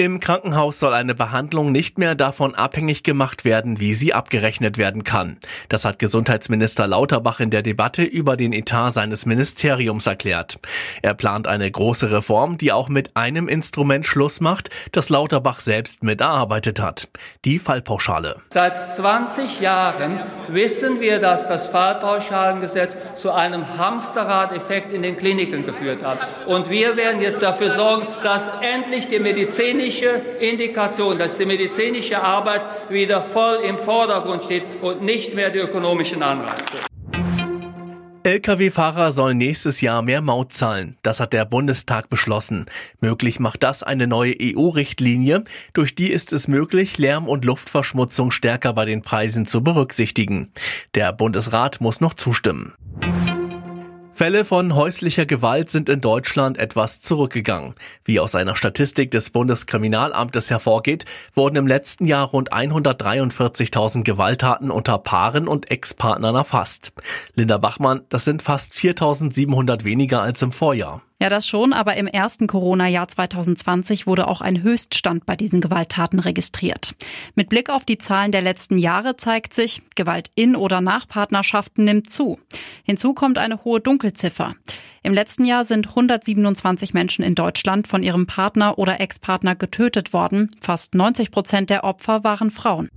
Im Krankenhaus soll eine Behandlung nicht mehr davon abhängig gemacht werden, wie sie abgerechnet werden kann. Das hat Gesundheitsminister Lauterbach in der Debatte über den Etat seines Ministeriums erklärt. Er plant eine große Reform, die auch mit einem Instrument Schluss macht, das Lauterbach selbst miterarbeitet hat. Die Fallpauschale. Seit 20 Jahren wissen wir, dass das Fallpauschalengesetz zu einem Hamsterrad-Effekt in den Kliniken geführt hat. Und wir werden jetzt dafür sorgen, dass endlich die medizinische medizinische Indikation, dass die medizinische Arbeit wieder voll im Vordergrund steht und nicht mehr die ökonomischen Anreize. Lkw-Fahrer sollen nächstes Jahr mehr Maut zahlen. Das hat der Bundestag beschlossen. Möglich macht das eine neue EU-Richtlinie. Durch die ist es möglich, Lärm- und Luftverschmutzung stärker bei den Preisen zu berücksichtigen. Der Bundesrat muss noch zustimmen. Fälle von häuslicher Gewalt sind in Deutschland etwas zurückgegangen. Wie aus einer Statistik des Bundeskriminalamtes hervorgeht, wurden im letzten Jahr rund 143.000 Gewalttaten unter Paaren und Ex-Partnern erfasst. Linda Bachmann, das sind fast 4.700 weniger als im Vorjahr. Ja, das schon, aber im ersten Corona-Jahr 2020 wurde auch ein Höchststand bei diesen Gewalttaten registriert. Mit Blick auf die Zahlen der letzten Jahre zeigt sich, Gewalt in oder nach Partnerschaften nimmt zu. Hinzu kommt eine hohe Dunkelziffer. Im letzten Jahr sind 127 Menschen in Deutschland von ihrem Partner oder Ex-Partner getötet worden. Fast 90 Prozent der Opfer waren Frauen.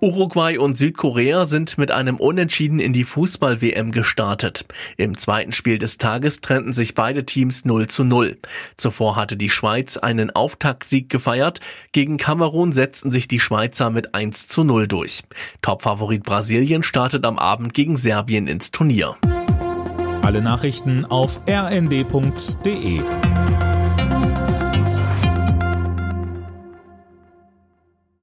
Uruguay und Südkorea sind mit einem Unentschieden in die Fußball-WM gestartet. Im zweiten Spiel des Tages trennten sich beide Teams 0 zu 0. Zuvor hatte die Schweiz einen Auftaktsieg gefeiert. Gegen Kamerun setzten sich die Schweizer mit 1 zu 0 durch. Topfavorit Brasilien startet am Abend gegen Serbien ins Turnier. Alle Nachrichten auf rnd.de